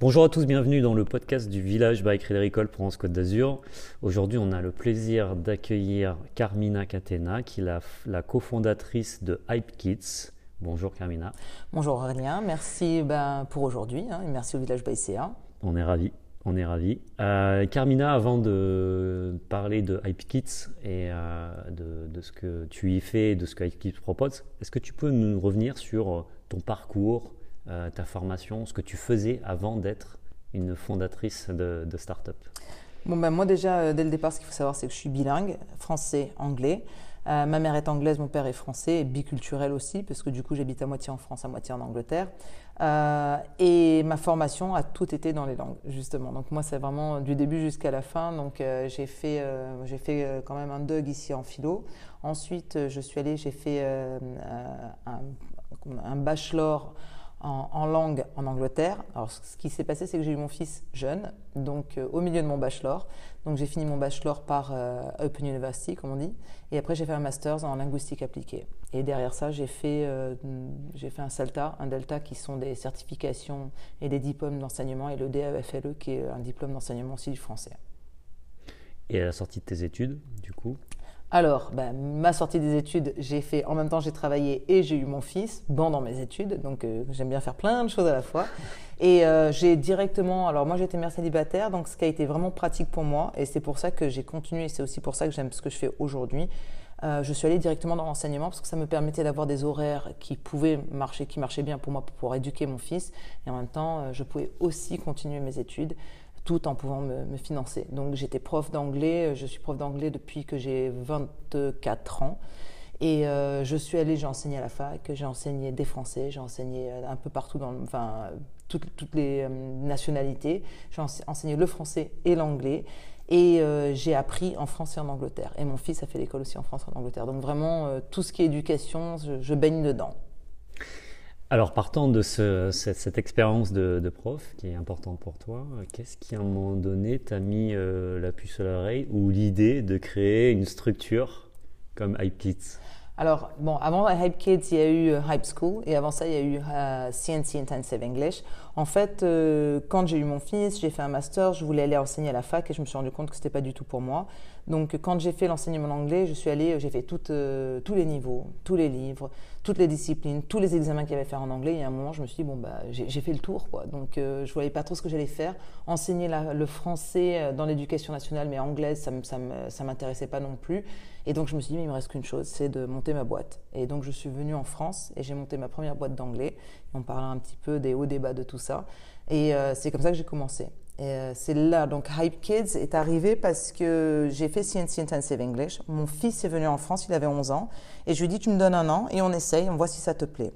Bonjour à tous, bienvenue dans le podcast du Village by Crédit Agricole Provence Côte d'Azur. Aujourd'hui, on a le plaisir d'accueillir Carmina Catena, qui est la, la cofondatrice de Hype Kids. Bonjour Carmina. Bonjour Aurélien, merci ben, pour aujourd'hui hein, et merci au Village by CA. On est ravis. On est ravis. Euh, Carmina, avant de parler de Hype Kids et euh, de, de, ce que tu y fais et de ce que Hype Kids propose, est-ce que tu peux nous revenir sur ton parcours, euh, ta formation, ce que tu faisais avant d'être une fondatrice de, de start-up Bon, ben moi déjà, euh, dès le départ, ce qu'il faut savoir, c'est que je suis bilingue, français, anglais. Euh, ma mère est anglaise, mon père est français, et biculturel aussi, parce que du coup j'habite à moitié en France, à moitié en Angleterre. Et ma formation a tout été dans les langues, justement. Donc moi, c'est vraiment du début jusqu'à la fin. Donc j'ai fait, j'ai fait quand même un DUG ici en philo. Ensuite, je suis allée, j'ai fait un bachelor en, langue en Angleterre. Alors, ce qui s'est passé, c'est que j'ai eu mon fils jeune, donc euh, au milieu de mon bachelor. Donc, j'ai fini mon bachelor par euh, Open University, comme on dit. Et après, j'ai fait un master's en linguistique appliquée. Et derrière ça, j'ai fait, euh, j'ai fait un SALTA, un DELTA, qui sont des certifications et des diplômes d'enseignement, et le DAEFLE, qui est un diplôme d'enseignement aussi du français. Et à la sortie de tes études, du coup alors, ben, ma sortie des études, j'ai fait, en même temps, j'ai travaillé et j'ai eu mon fils pendant mes études. Donc, euh, j'aime bien faire plein de choses à la fois. Et euh, j'ai directement, alors moi, j'étais mère célibataire, donc ce qui a été vraiment pratique pour moi. Et c'est pour ça que j'ai continué. Et c'est aussi pour ça que j'aime ce que je fais aujourd'hui. Euh, je suis allée directement dans l'enseignement parce que ça me permettait d'avoir des horaires qui pouvaient marcher, qui marchaient bien pour moi pour pouvoir éduquer mon fils. Et en même temps, je pouvais aussi continuer mes études tout en pouvant me, financer. Donc j'étais prof d'anglais, je suis prof d'anglais depuis que j'ai 24 ans. Et euh, je suis allée, j'ai enseigné à la fac, j'ai enseigné des Français, j'ai enseigné un peu partout, dans, enfin toutes, toutes les euh, nationalités. J'ai enseigné le français et l'anglais. Et euh, j'ai appris en France et en Angleterre. Et mon fils a fait l'école aussi en France et en Angleterre. Donc vraiment, euh, tout ce qui est éducation, je baigne dedans. Alors, partant de ce, cette, expérience de, prof qui est importante pour toi, qu'est-ce qui, à un moment donné, t'a mis euh, la puce à l'oreille ou l'idée de créer une structure comme Hype Kids alors, bon, avant Hype Kids, il y a eu Hype School et avant ça, il y a eu CNC Intensive English. En fait, euh, quand j'ai eu mon fils, j'ai fait un master, je voulais aller enseigner à la fac et je me suis rendu compte que c'était pas du tout pour moi. Donc, quand j'ai fait l'enseignement anglais, je suis allée, j'ai fait euh, tous les niveaux, tous les livres, toutes les disciplines, tous les examens qu'il y avait à faire en anglais. Et à un moment, je me suis dit, bon, bah, j'ai fait le tour, quoi. Donc, euh, je voyais pas trop ce que j'allais faire. Enseigner le français dans l'éducation nationale, mais anglaise, ça, ça m'intéressait pas non plus. Et donc, je me suis dit, mais il me reste qu'une chose, c'est de monter ma boîte. Et donc, je suis venue en France et j'ai monté ma première boîte d'anglais. On parlait un petit peu des hauts débats de tout ça. Et euh, c'est comme ça que j'ai commencé. Euh, c'est là, donc Hype Kids est arrivé parce que j'ai fait CNC Intensive English. Mon fils est venu en France, il avait 11 ans. Et je lui ai dit, tu me donnes un an et on essaye, on voit si ça te plaît.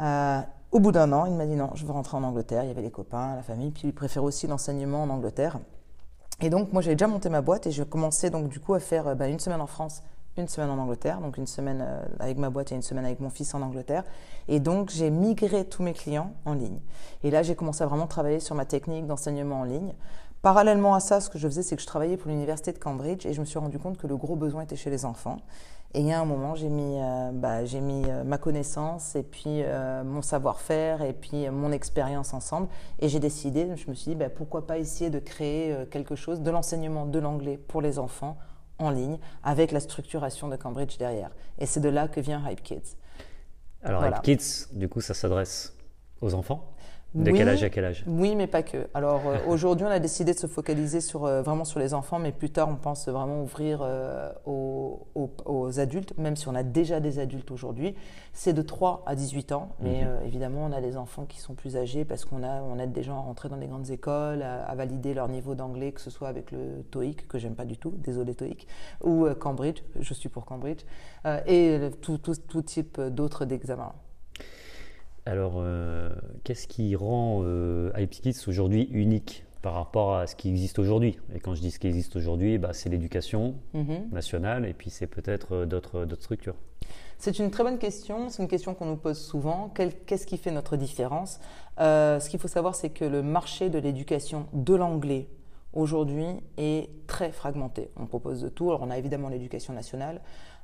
Euh, au bout d'un an, il m'a dit non, je veux rentrer en Angleterre. Il y avait les copains, la famille, puis il préfère aussi l'enseignement en Angleterre. Et donc, moi, j'avais déjà monté ma boîte et je commençais donc du coup à faire bah, une semaine en France, une semaine en Angleterre, donc une semaine euh, avec ma boîte et une semaine avec mon fils en Angleterre. Et donc, j'ai migré tous mes clients en ligne. Et là, j'ai commencé à vraiment travailler sur ma technique d'enseignement en ligne. Parallèlement à ça, ce que je faisais, c'est que je travaillais pour l'université de Cambridge et je me suis rendu compte que le gros besoin était chez les enfants. Et il y a un moment, j'ai mis, euh, bah, j'ai mis euh, ma connaissance et puis mon savoir-faire et puis mon expérience ensemble. Et j'ai décidé, je me suis dit, bah, pourquoi pas essayer de créer quelque chose, de l'enseignement de l'anglais pour les enfants en ligne, avec la structuration de Cambridge derrière. Et c'est de là que vient Hype Kids. Alors voilà. Hype Kids, du coup, ça s'adresse aux enfants de oui, quel âge à quel âge? Oui, mais pas que. Alors euh, aujourd'hui, on a décidé de se focaliser sur, euh, vraiment sur les enfants, mais plus tard, on pense vraiment ouvrir euh, aux, aux, aux, adultes, même si on a déjà des adultes aujourd'hui. C'est de 3 à 18 ans, mais mm -hmm. évidemment, on a des enfants qui sont plus âgés parce qu'on a, on aide des gens à rentrer dans des grandes écoles, à, à valider leur niveau d'anglais, que ce soit avec le TOEIC, que j'aime pas du tout, désolé TOEIC, ou Cambridge, je suis pour Cambridge, et tout, tout, tout type d'autres d'examens. Alors, euh, qu'est-ce qui rend euh, aujourd'hui unique? Par rapport à ce qui existe aujourd'hui Et quand je dis ce qui existe aujourd'hui, bah, c'est l'éducation -hmm. nationale et puis c'est peut-être d'autres structures. C'est une très bonne question. C'est une question qu'on nous pose souvent. Qu'est-ce qui fait notre différence? Euh, Ce qu'il faut savoir, c'est que le marché de l'éducation de l'anglais aujourd'hui est très fragmenté. On propose de tout. Alors, on a évidemment l'éducation nationale.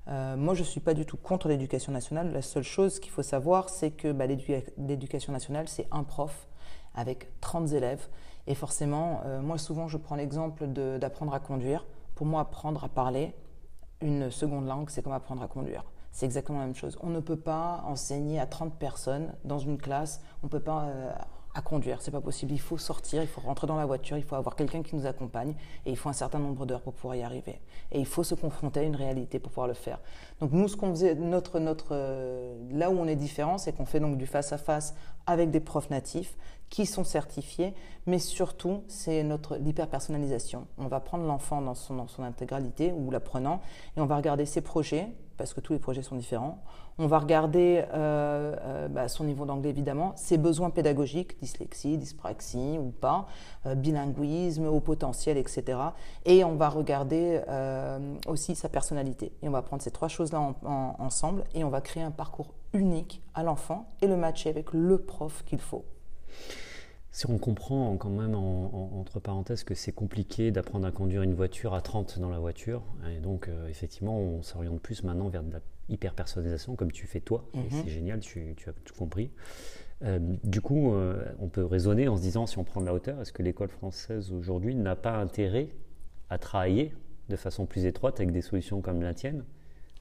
Euh, moi, je ne suis pas du tout contre l'éducation nationale. La seule chose qu'il faut savoir, c'est que bah, l'éducation nationale, c'est un prof avec 30 élèves. Et forcément, euh, moi souvent je prends l'exemple d'apprendre à conduire. Pour moi, apprendre à parler une seconde langue, c'est comme apprendre à conduire. C'est exactement la même chose. On ne peut pas enseigner à 30 personnes dans une classe, on ne peut pas euh, à conduire, c'est pas possible. Il faut sortir, il faut rentrer dans la voiture, il faut avoir quelqu'un qui nous accompagne et il faut un certain nombre d'heures pour pouvoir y arriver. Et il faut se confronter à une réalité pour pouvoir le faire. Donc nous, ce qu'on faisait, notre, notre, euh, là où on est différent, c'est qu'on fait donc du face à face avec des profs natifs qui sont certifiés, mais surtout c'est notre l'hyperpersonnalisation. On va prendre l'enfant dans son, dans son intégralité ou l'apprenant et on va regarder ses projets parce que tous les projets sont différents. On va regarder euh, euh, bah, son niveau d'anglais évidemment, ses besoins pédagogiques, dyslexie, dyspraxie ou pas, euh, bilinguisme, haut potentiel, etc. Et on va regarder aussi sa personnalité. Et on va prendre ces trois choses-là ensemble et on va créer un parcours unique à l'enfant et le matcher avec le prof qu'il faut. Si on comprend quand même entre parenthèses que c'est compliqué d'apprendre à conduire une voiture à 30 dans la voiture, et donc effectivement on s'oriente plus maintenant vers de la hyper personnalisation comme tu fais toi. Mhm. C'est génial, tu, as tout compris. Euh, du coup, euh, on peut raisonner en se disant, si on prend de la hauteur, est-ce que l'école française aujourd'hui n'a pas intérêt à travailler de façon plus étroite avec des solutions comme la tienne?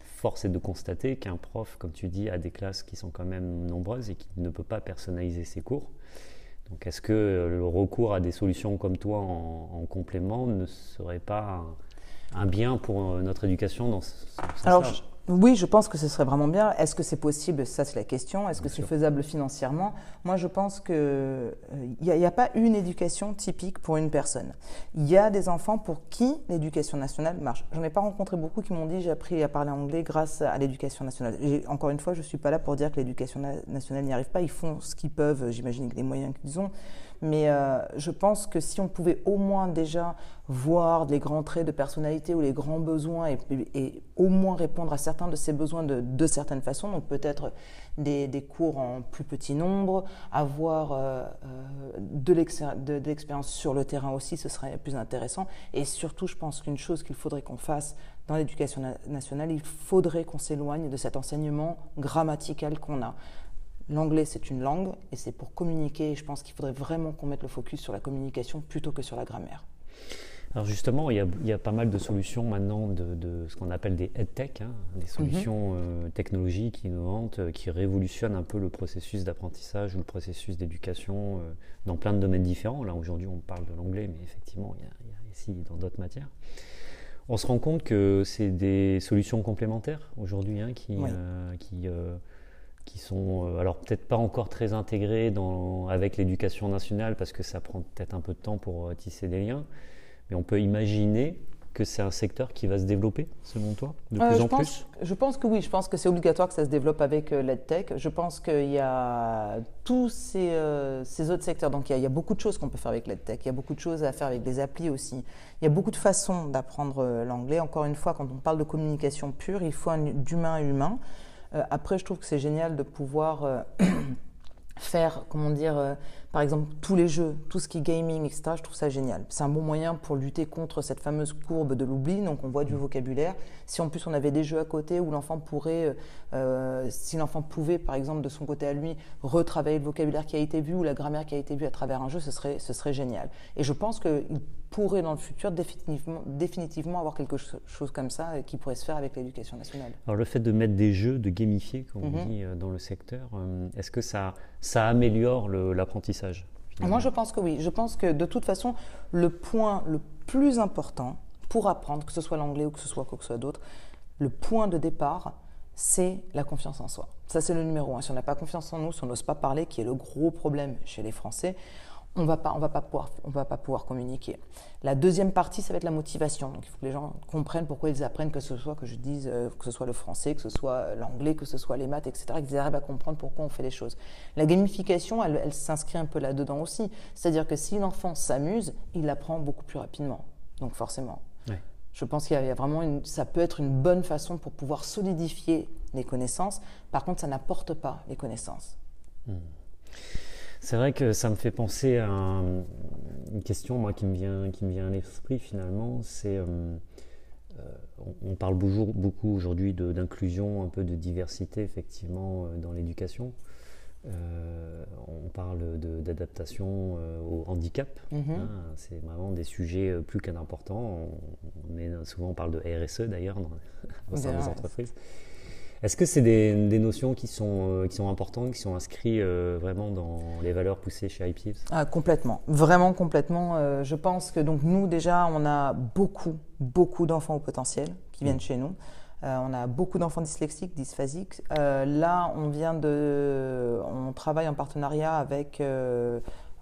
Force est de constater qu'un prof, comme tu dis, a des classes qui sont quand même nombreuses et qui ne peut pas personnaliser ses cours. Donc est-ce que le recours à des solutions comme toi en, complément ne serait pas un, bien pour notre éducation dans ce sens oui, je pense que ce serait vraiment bien. Est-ce que c'est possible? Ça, c'est la question. Est-ce que c'est faisable financièrement? Moi, je pense qu'il n'y euh, a, a, pas une éducation typique pour une personne. Il y a des enfants pour qui l'éducation nationale marche. J'en ai pas rencontré beaucoup qui m'ont dit j'ai appris à parler anglais grâce à l'éducation nationale. encore une fois, je ne suis pas là pour dire que l'éducation nationale n'y arrive pas. Ils font ce qu'ils peuvent, j'imagine, avec les moyens qu'ils ont. Mais euh, je pense que si on pouvait au moins déjà voir les grands traits de personnalité ou les grands besoins et, au moins répondre à certains de ces besoins de, certaines façons, donc peut-être des, des, cours en plus petit nombre, avoir euh, euh de l'expérience sur le terrain aussi, ce serait plus intéressant. Et surtout, je pense qu'une chose qu'il faudrait qu'on fasse dans l'éducation nationale, il faudrait qu'on s'éloigne de cet enseignement grammatical qu'on a. L'anglais, c'est une langue et c'est pour communiquer. je pense qu'il faudrait vraiment qu'on mette le focus sur la communication plutôt que sur la grammaire. Alors justement, il y a, pas mal de solutions maintenant de, ce qu'on appelle des EdTech, hein, des solutions mhm. euh, technologiques innovantes euh, qui révolutionnent un peu le processus d'apprentissage ou le processus d'éducation euh, dans plein de domaines différents. Là, aujourd'hui, on parle de l'anglais, mais effectivement, il y, a, ici dans d'autres matières. On se rend compte que c'est des solutions complémentaires aujourd'hui hein, qui, qui qui sont euh, alors peut-être pas encore très intégrés dans, avec l'éducation nationale parce que ça prend peut-être un peu de temps pour euh, tisser des liens, mais on peut imaginer que c'est un secteur qui va se développer, selon toi, de euh, plus en plus? Je pense que oui, je pense que c'est obligatoire que ça se développe avec l'EdTech. Je pense qu'il y a tous ces, ces, autres secteurs, donc il y, a, beaucoup de choses qu'on peut faire avec l'EdTech, il y a beaucoup de choses à faire avec des applis aussi. Il y a beaucoup de façons d'apprendre l'anglais. Encore une fois, quand on parle de communication pure, il faut d'humain à humain. Euh, après, je trouve que c'est génial de pouvoir euh, faire, comment dire, euh, par exemple, tous les jeux, tout ce qui est gaming, etc., je trouve ça génial. C'est un bon moyen pour lutter contre cette fameuse courbe de l'oubli. Donc, on voit du vocabulaire. Si en plus on avait des jeux à côté où l'enfant pourrait, si l'enfant pouvait, par exemple, de son côté à lui, retravailler le vocabulaire qui a été vu ou la grammaire qui a été vue à travers un jeu, ce serait, ce serait génial. Et je pense qu'il pourrait dans le futur définitivement, définitivement avoir quelque chose comme ça euh, qui pourrait se faire avec l'éducation nationale. Alors le fait de mettre des jeux, de gamifier, comme on mhm. dit, euh, dans le secteur, euh, est-ce que ça, ça améliore l'apprentissage Moi je pense que oui. Je pense que de toute façon, le point le plus important pour apprendre, que ce soit l'anglais ou que ce soit quoi que ce soit d'autre, le point de départ, c'est la confiance en soi. Ça, c'est le numéro un. Si on n'a pas confiance en nous, si on n'ose pas parler, qui est le gros problème chez les Français, on va pas, on va pas pouvoir, on va pas pouvoir communiquer. La deuxième partie, ça va être la motivation. Donc, il faut que les gens comprennent pourquoi ils apprennent, que ce soit que je dise, euh, que ce soit le français, que ce soit l'anglais, que ce soit les maths, etc. Qu'ils arrivent à comprendre pourquoi on fait les choses. La gamification, elle, s'inscrit un peu là-dedans aussi. C'est-à-dire que si l'enfant s'amuse, il apprend beaucoup plus rapidement. Donc, forcément. Je pense qu'il y, a vraiment une, ça peut être une bonne façon pour pouvoir solidifier les connaissances. Par contre, ça n'apporte pas les connaissances. Hmm. C'est vrai que ça me fait penser à une question moi, qui me vient, qui me vient à l'esprit finalement. C'est, euh, euh, on, parle beaucoup, beaucoup aujourd'hui d'inclusion, un peu de diversité effectivement euh, dans l'éducation. on parle d'adaptation au handicap. Mhm. hein, c'est vraiment des sujets plus qu'un important. On, on souvent on parle de RSE d'ailleurs au sein des entreprises. Est-ce que c'est des, des notions qui sont, euh, qui sont importantes, qui sont inscrites euh, vraiment dans les valeurs poussées chez iPips Ah, complètement, vraiment complètement. Euh, je pense que donc nous déjà, on a beaucoup, beaucoup d'enfants au potentiel qui viennent chez nous. On a beaucoup d'enfants dyslexiques, dysphasiques. Là, on vient de, on travaille en partenariat avec,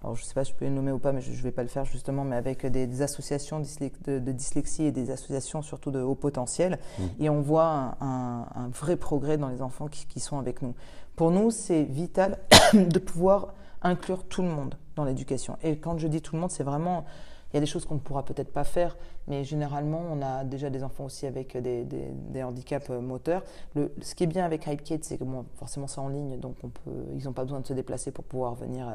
alors je ne sais pas si je peux les nommer ou pas, mais je ne vais pas le faire justement, mais avec des, des associations de, de dyslexie et des associations surtout de haut potentiel. Et on voit un, un- un vrai progrès dans les enfants qui, qui sont avec nous. Pour nous, c'est vital de pouvoir inclure tout le monde dans l'éducation. Et quand je dis tout le monde, c'est vraiment, il y a des choses qu'on ne pourra peut-être pas faire, mais généralement, on a déjà des enfants aussi avec des, des- des handicaps euh, moteurs. Le, ce qui est bien avec HypeKids, c'est que bon, forcément c'est en ligne, donc on peut, ils n'ont pas besoin de se déplacer pour pouvoir venir euh,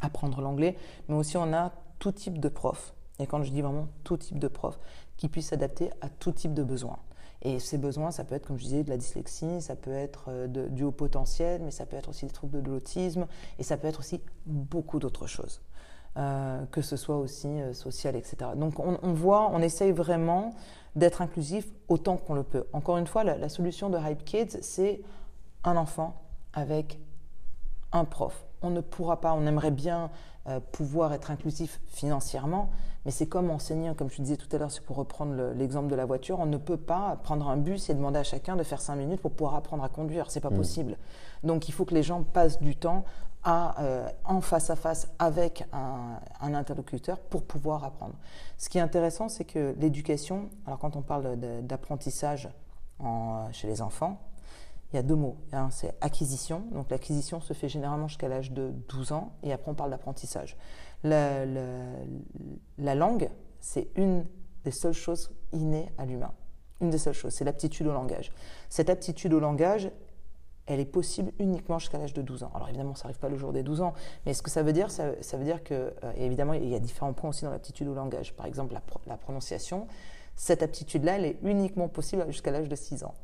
apprendre l'anglais, mais aussi on a tout type de profs. Et quand je dis vraiment tout type de profs, qui puissent s'adapter à tout type de besoins. Et ces besoins, ça peut être, comme je disais, de la dyslexie, ça peut être euh, du haut potentiel, mais ça peut être aussi des troubles de l'autisme, et ça peut être aussi beaucoup d'autres choses, euh, que ce soit aussi euh, social, etc. Donc on, on voit, on essaye vraiment d'être inclusif autant qu'on le peut. Encore une fois, la, la solution de Hype Kids, c'est un enfant avec un prof. On ne pourra pas, on aimerait bien euh, pouvoir être inclusif financièrement, mais c'est comme enseigner, comme je disais tout à l'heure, c'est pour reprendre le- l'exemple de la voiture, on ne peut pas prendre un bus et demander à chacun de faire cinq minutes pour pouvoir apprendre à conduire, c'est pas possible. Donc il faut que les gens passent du temps à, euh, en face à face avec un, un interlocuteur pour pouvoir apprendre. Ce qui est intéressant, c'est que l'éducation, alors quand on parle d'apprentissage en- chez les enfants, il y a deux mots. C'est acquisition. Donc l'acquisition se fait généralement jusqu'à l'âge de 12 ans et après on parle d'apprentissage. La, la- la langue, c'est une des seules choses innées à l'humain. Une des seules choses, c'est l'aptitude au langage. Cette aptitude au langage, elle est possible uniquement jusqu'à l'âge de 12 ans. Alors évidemment, ça n'arrive pas le jour des 12 ans, mais ce que ça veut dire, ça, ça veut dire que, euh, évidemment, il y a différents points aussi dans l'aptitude au langage. Par exemple, la prononciation, cette aptitude-là, elle est uniquement possible jusqu'à l'âge de 6 ans.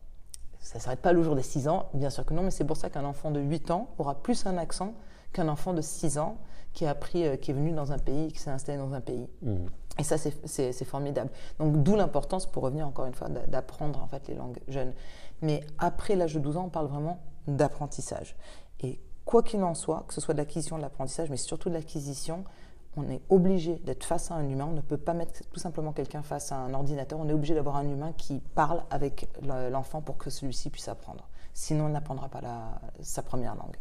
Ça ne s'arrête pas le jour des 6 ans, bien sûr que non, mais c'est pour ça qu'un enfant de 8 ans aura plus un accent qu'un enfant de 6 ans qui, a appris, euh, qui est venu dans un pays, qui s'est installé dans un pays. Mhm. Et ça, c'est- formidable. Donc, d'où l'importance, pour revenir encore une fois, d'a- d'apprendre en fait les langues jeunes. Mais après l'âge de 12 ans, on parle vraiment d'apprentissage. Et quoi qu'il en soit, que ce soit de l'acquisition, de l'apprentissage, mais surtout de l'acquisition, on est obligé d'être face à un humain. On ne peut pas mettre tout simplement quelqu'un face à un ordinateur. On est obligé d'avoir un humain qui parle avec le- l'enfant pour que celui-ci puisse apprendre. Sinon, il n'apprendra pas la- sa première langue.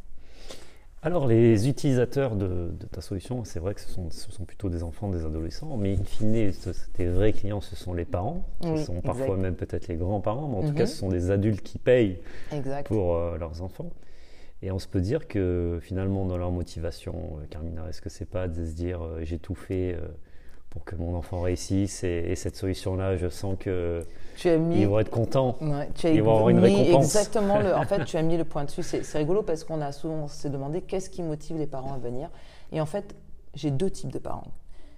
Alors, les utilisateurs de, de ta solution, c'est vrai que ce sont, ce sont plutôt des enfants, des adolescents, mais in fine, ce- tes vrais clients, ce sont les parents, ce sont parfois exact. même peut-être les grands-parents, mais en tout Mhm. cas, ce sont des adultes qui payent Exact. pour euh, leurs enfants. Et on se peut dire que finalement, dans leur motivation, euh, Carmina, est-ce que c'est pas de se dire euh, j'ai tout fait euh, pour que mon enfant réussisse et, et cette solution-là, je sens que Tu as mis ils vont être contents. Ouais, tu as Ils vont avoir une récompense. Exactement. Le, en fait, tu as mis le point dessus. C'est c'est rigolo parce qu'on a souvent s'est demandé qu'est-ce qui motive les parents à venir. Et en fait, j'ai deux types de parents.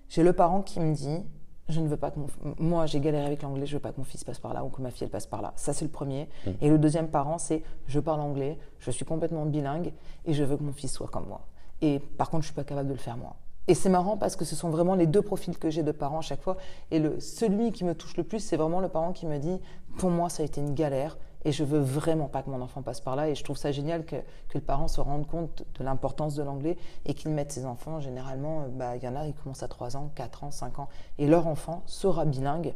J'ai le parent qui me dit je ne veux pas que mon, moi j'ai galéré avec l'anglais, je veux pas que mon fils passe par là ou que ma fille elle passe par là. Ça c'est le premier. Et le deuxième parent c'est je parle anglais, je suis complètement bilingue et je veux que mon fils soit comme moi. Et par contre je suis pas capable de le faire moi. Et c'est marrant parce que ce sont vraiment les deux profils que j'ai de parents à chaque fois. Et le, celui qui me touche le plus, c'est vraiment le parent qui me dit Pour moi, ça a été une galère et je veux vraiment pas que mon enfant passe par là. Et je trouve ça génial que, que le parent se rende compte de l'importance de l'anglais et qu'il mette ses enfants. Généralement, euh, bah, il y en a, ils commencent à 3 ans, 4 ans, 5 ans. Et leur enfant sera bilingue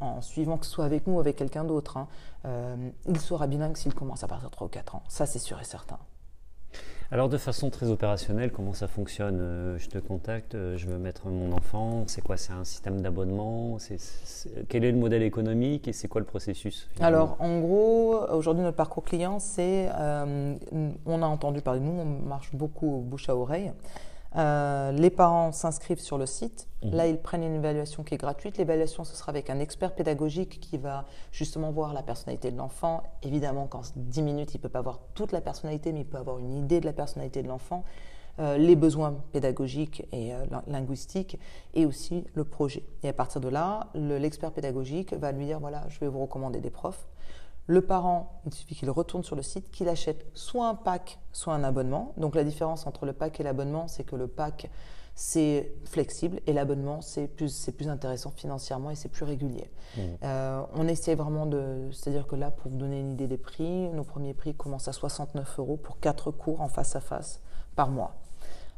en suivant que ce soit avec nous ou avec quelqu'un d'autre. hein. Euh, il sera bilingue s'il commence à partir de 3 ou 4 ans. Ça, c'est sûr et certain. Alors de façon très opérationnelle, comment ça fonctionne Euh, Je te contacte, euh, je veux mettre mon enfant, c'est quoi C'est un système d'abonnement Quel est le modèle économique et c'est quoi le processus Alors, en gros, aujourd'hui, notre parcours client, c'est. euh, on a entendu parler de nous, on marche beaucoup bouche à oreille. Euh, les parents s'inscrivent sur le site. Mhm. Là, ils prennent une évaluation qui est gratuite. L'évaluation, ce sera avec un expert pédagogique qui va justement voir la personnalité de l'enfant. Évidemment, qu'en 10 minutes, il ne peut pas voir toute la personnalité, mais il peut avoir une idée de la personnalité de l'enfant, euh, les besoins pédagogiques et euh, lin- linguistiques, et aussi le projet. Et à partir de là, le- l'expert pédagogique va lui dire, voilà, je vais vous recommander des profs. Le parent, il suffit qu'il retourne sur le site, qu'il achète soit un pack, soit un abonnement. Donc la différence entre le pack et l'abonnement, c'est que le pack, c'est flexible et l'abonnement, c'est plus, plus intéressant financièrement et c'est plus régulier. Mmh. Euh, on essaie vraiment de... C'est-à-dire que là, pour vous donner une idée des prix, nos premiers prix commencent à 69 euros pour 4 cours en face à face par mois.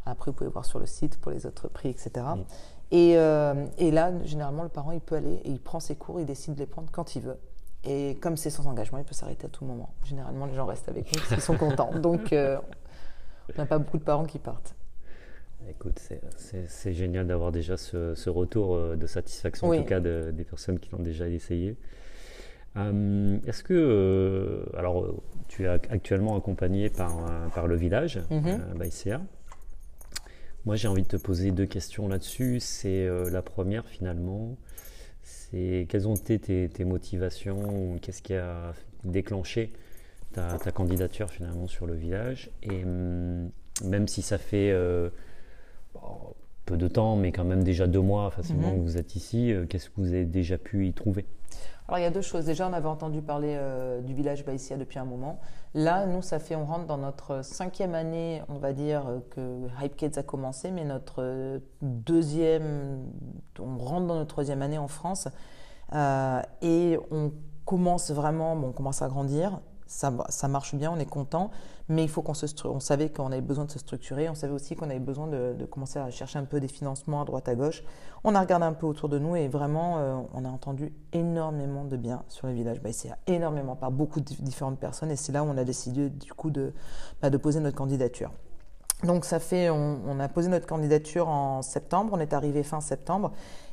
Après, vous pouvez voir sur le site pour les autres prix, etc. Mmh. Et, euh, et, là, généralement, le parent, il peut aller et il prend ses cours, il décide de les prendre quand il veut. Et comme c'est sans engagement, il peut s'arrêter à tout moment. Généralement, les gens restent avec nous parce qu'ils sont contents. Donc, euh, on n'a pas beaucoup de parents qui partent. Écoute, c'est génial d'avoir déjà ce, retour euh, de satisfaction, en tout cas des personnes qui l'ont déjà essayé. Euh, est-ce que, alors, tu es actuellement accompagné par, par le village, mm Moi, j'ai envie de te poser deux questions là-dessus. C'est la première, finalement, c'est quelles ont été tes, motivations Qu'est-ce qui a déclenché ta, candidature finalement sur le village Et hum, même si ça fait euh, peu de temps, mais quand même déjà deux mois facilement mhm. que vous êtes ici, euh, qu'est-ce que vous avez déjà pu y trouver? Alors il y a deux choses. Déjà, on avait entendu parler euh, du village Baïsia depuis un moment. Là, nous, ça fait, on rentre dans notre cinquième année, on va dire, euh, que Hype Kids a commencé, mais notre euh, deuxième, on rentre dans notre troisième année en France. et on commence vraiment, bon, on commence à grandir ça, marche bien, on est content, mais il faut qu'on se on savait qu'on avait besoin de se structurer, on savait aussi qu'on avait besoin de, commencer à chercher un peu des financements à droite à gauche. On a regardé un peu autour de nous et vraiment, euh, on a entendu énormément de bien sur le village Baïséa, énormément par beaucoup de différentes personnes et c'est là où on a décidé du coup de, bah, de poser notre candidature. Donc ça fait, on, a posé notre candidature en septembre, on est arrivé fin septembre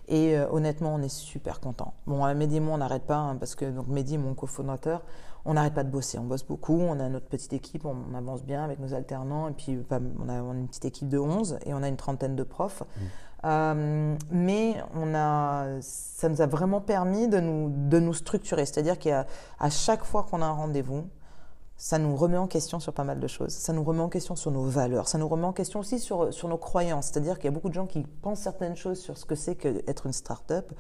et euh, honnêtement on est super content. Bon, Mehdi et moi on n'arrête pas hein, parce que donc Mehdi, mon cofondateur, on n'arrête pas de bosser, on bosse beaucoup, on a notre petite équipe, on, avance bien avec nos alternants, et puis on, a, une petite équipe de 11 et on a une trentaine de profs. Mmh. Euh, mais on a, ça nous a vraiment permis de nous, de nous structurer, c'est-à-dire qu'à chaque fois qu'on a un rendez-vous, ça nous remet en question sur pas mal de choses. Ça nous remet en question sur nos valeurs. Ça nous remet en question aussi sur, sur nos croyances. C'est-à-dire qu'il y a beaucoup de gens qui pensent certaines choses sur ce que c'est qu'être une start-up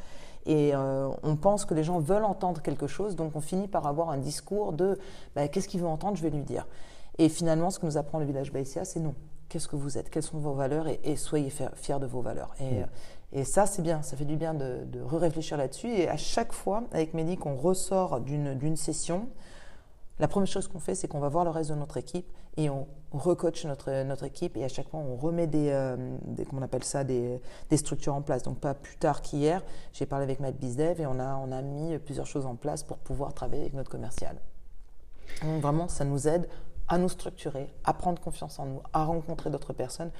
et euh, on pense que les gens veulent entendre quelque chose, donc on finit par avoir un discours de bah, qu'est-ce qu'il veut entendre, je vais lui dire. Et finalement, ce que nous apprend le village Baïsia, c'est non. Qu'est-ce que vous êtes? Quelles sont vos valeurs? Et, soyez fiers de vos valeurs. Et, mm. et ça, c'est bien. Ça fait du bien de, de réfléchir là-dessus. Et à chaque fois, avec Mehdi, qu'on ressort d'une session, la première chose qu'on fait, c'est qu'on va voir le reste de notre équipe et on recoach notre, notre équipe et à chaque fois on remet des, euh, on appelle ça, des, des, structures en place. Donc pas plus tard qu'hier, j'ai parlé avec Matt Bizdev et on a, on a mis plusieurs choses en place pour pouvoir travailler avec notre commercial. Donc vraiment, ça nous aide à nous structurer, à prendre confiance en nous, à rencontrer d'autres personnes.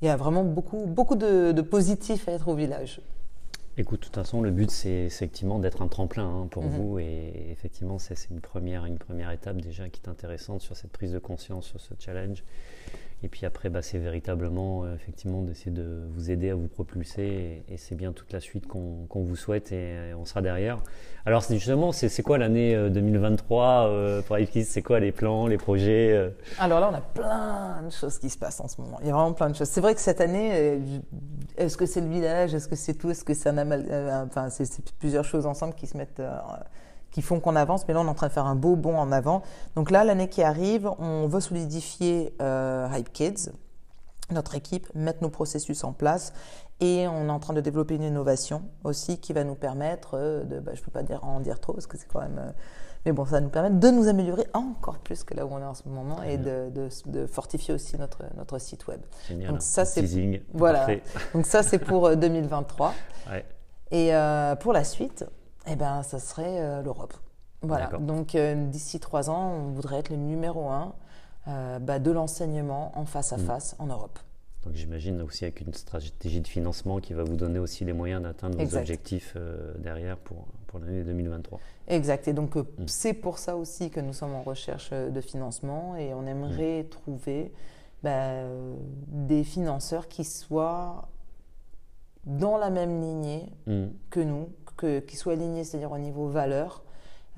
Il y a vraiment beaucoup, beaucoup de positifs à être au village. Écoute, de toute façon, le but, c'est effectivement d'être un tremplin hein, pour mhm. vous. Et effectivement, c'est une première, une première étape déjà qui est intéressante sur cette prise de conscience, sur ce challenge. Et puis après, bah, c'est véritablement euh, effectivement d'essayer de vous aider à vous propulser. Et, c'est bien toute la suite qu'on vous souhaite et, on sera derrière. Alors justement, c'est quoi l'année 2023 euh, euh, pour IFKIS C'est quoi les plans, les projets Alors là, on a plein de choses qui se passent en ce moment. Il y a vraiment plein de choses. C'est vrai que cette année, est-ce que c'est le village? Est-ce que c'est tout? Est-ce que c'est un amal... Enfin, c'est plusieurs choses ensemble qui se mettent qui font qu'on avance, mais là on est en train de faire un beau bond en avant. Donc là, l'année qui arrive, on veut solidifier euh, Hype Kids, notre équipe, mettre nos processus en place et on est en train de développer une innovation aussi qui va nous permettre euh, de, bah, je ne peux pas dire, en dire trop parce que c'est quand même... Euh, mais bon, ça va nous permettre de nous améliorer encore plus que là où on est en ce moment et de, de, fortifier aussi notre, notre site web. Génial. Donc ça, c'est voilà. Donc ça, c'est pour 2023. Ouais. Et pour la suite, eh ben, ça serait euh, l'Europe. Voilà. Donc, euh, d'ici trois ans, on voudrait être le numéro un euh, bah, de l'enseignement en face à mm. face en Europe. Donc, j'imagine aussi avec une stratégie de financement qui va vous donner aussi les moyens d'atteindre vos objectifs derrière pour, pour l'année 2023. Exact. Et donc, mm. c'est pour ça aussi que nous sommes en recherche de financement et on aimerait mm. trouver bah, des financeurs qui soient dans la même lignée que nous, qui soient alignés, c'est-à-dire au niveau valeur,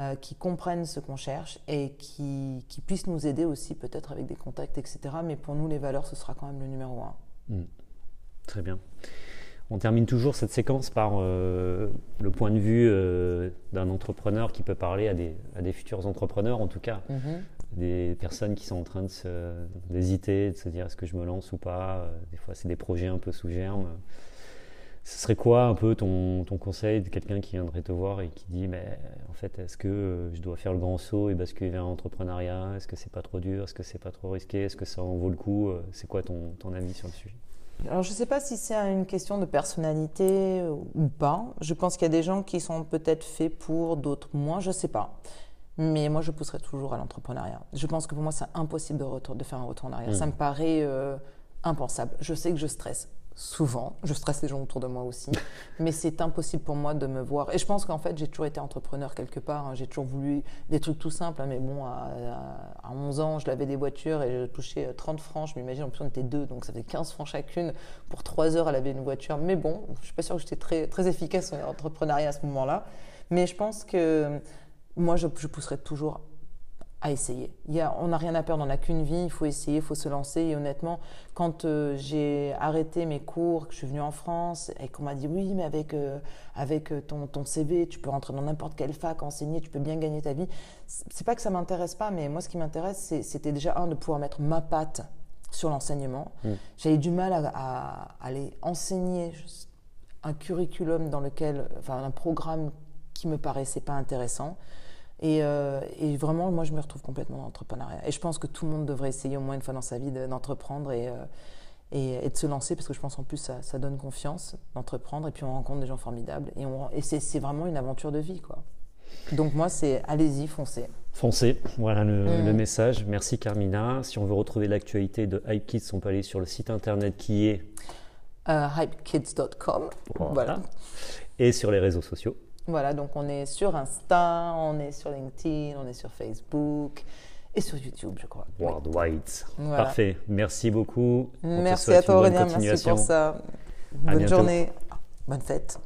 euh, qui comprennent ce qu'on cherche et qui, qui, puissent nous aider aussi peut-être avec des contacts, etc. Mais pour nous, les valeurs, ce sera quand même le numéro un. Hmm. Très bien. On termine toujours cette séquence par euh, le point de vue euh, d'un entrepreneur qui peut parler à des, à des, futurs entrepreneurs, en tout cas, Mhm. des personnes qui sont en train de d'hésiter, de se dire est-ce que je me lance ou pas? Des fois, c'est des projets un peu sous germe. Ce serait quoi un peu ton, ton conseil de quelqu'un qui viendrait te voir et qui dit mais en fait est-ce que euh, je dois faire le grand saut et basculer vers l'entrepreneuriat? Est-ce que c'est pas trop dur? Est-ce que c'est pas trop risqué? Est-ce que ça en vaut le coup? Euh, C'est quoi ton, ton avis sur le sujet? Alors, je ne sais pas si c'est une question de personnalité ou pas. Je pense qu'il y a des gens qui sont peut-être faits pour, d'autres moins, je ne sais pas. Mais moi, je pousserai toujours à l'entrepreneuriat. Je pense que pour moi, c'est impossible de, retour- de faire un retour en arrière. Ça me paraît euh, impensable. Je sais que je stresse souvent. Je stresse les gens autour de moi aussi. mais c'est impossible pour moi de me voir. Et je pense qu'en fait, j'ai toujours été entrepreneur quelque part. hein. J'ai toujours voulu des trucs tout simples. hein. Mais bon, à, à- à 11 ans, je lavais des voitures et je touchais euh, 30 francs. Je m'imagine, en plus, on était deux. Donc, ça fait 15 francs chacune pour 3 heures à laver une voiture. Mais bon, je suis pas sûre que j'étais très, très efficace en entrepreneuriat à ce moment-là. Mais je pense que moi, je, je pousserais toujours à essayer. Il y a, on n'a rien à perdre, on n'a qu'une vie, il faut essayer, il faut se lancer. Et honnêtement, quand euh, j'ai arrêté mes cours, que je suis venue en France et qu'on m'a dit oui, mais avec, euh, avec euh, ton, ton CV, tu peux rentrer dans n'importe quelle fac, enseigner, tu peux bien gagner ta vie. C'est pas que ça m'intéresse pas, mais moi, ce qui m'intéresse, c'était déjà un de pouvoir mettre ma patte sur l'enseignement. Mm. J'avais du mal à, à aller enseigner un curriculum dans lequel, enfin, un programme qui me paraissait pas intéressant. Et, euh, et vraiment, moi, je me retrouve complètement dans l'entrepreneuriat. Et je pense que tout le monde devrait essayer au moins une fois dans sa vie de- d'entreprendre et, euh, et, et de se lancer, parce que je pense en plus, ça, ça donne confiance d'entreprendre. Et puis, on rencontre des gens formidables. Et, on- et c'est vraiment une aventure de vie, quoi. Donc, moi, c'est allez-y, foncez. Foncez, voilà le, Mm. le message. Merci Carmina. Si on veut retrouver l'actualité de Hype Kids, on peut aller sur le site internet qui est Euh, hypekids.com. Voilà. Voilà. et sur les réseaux sociaux. Voilà, donc on est sur Insta, on est sur LinkedIn, on est sur Facebook et sur YouTube, je crois. Worldwide. Voilà. Parfait. Merci beaucoup. On Merci à toi Aurélien, merci pour ça. Bonne journée, bonne fête.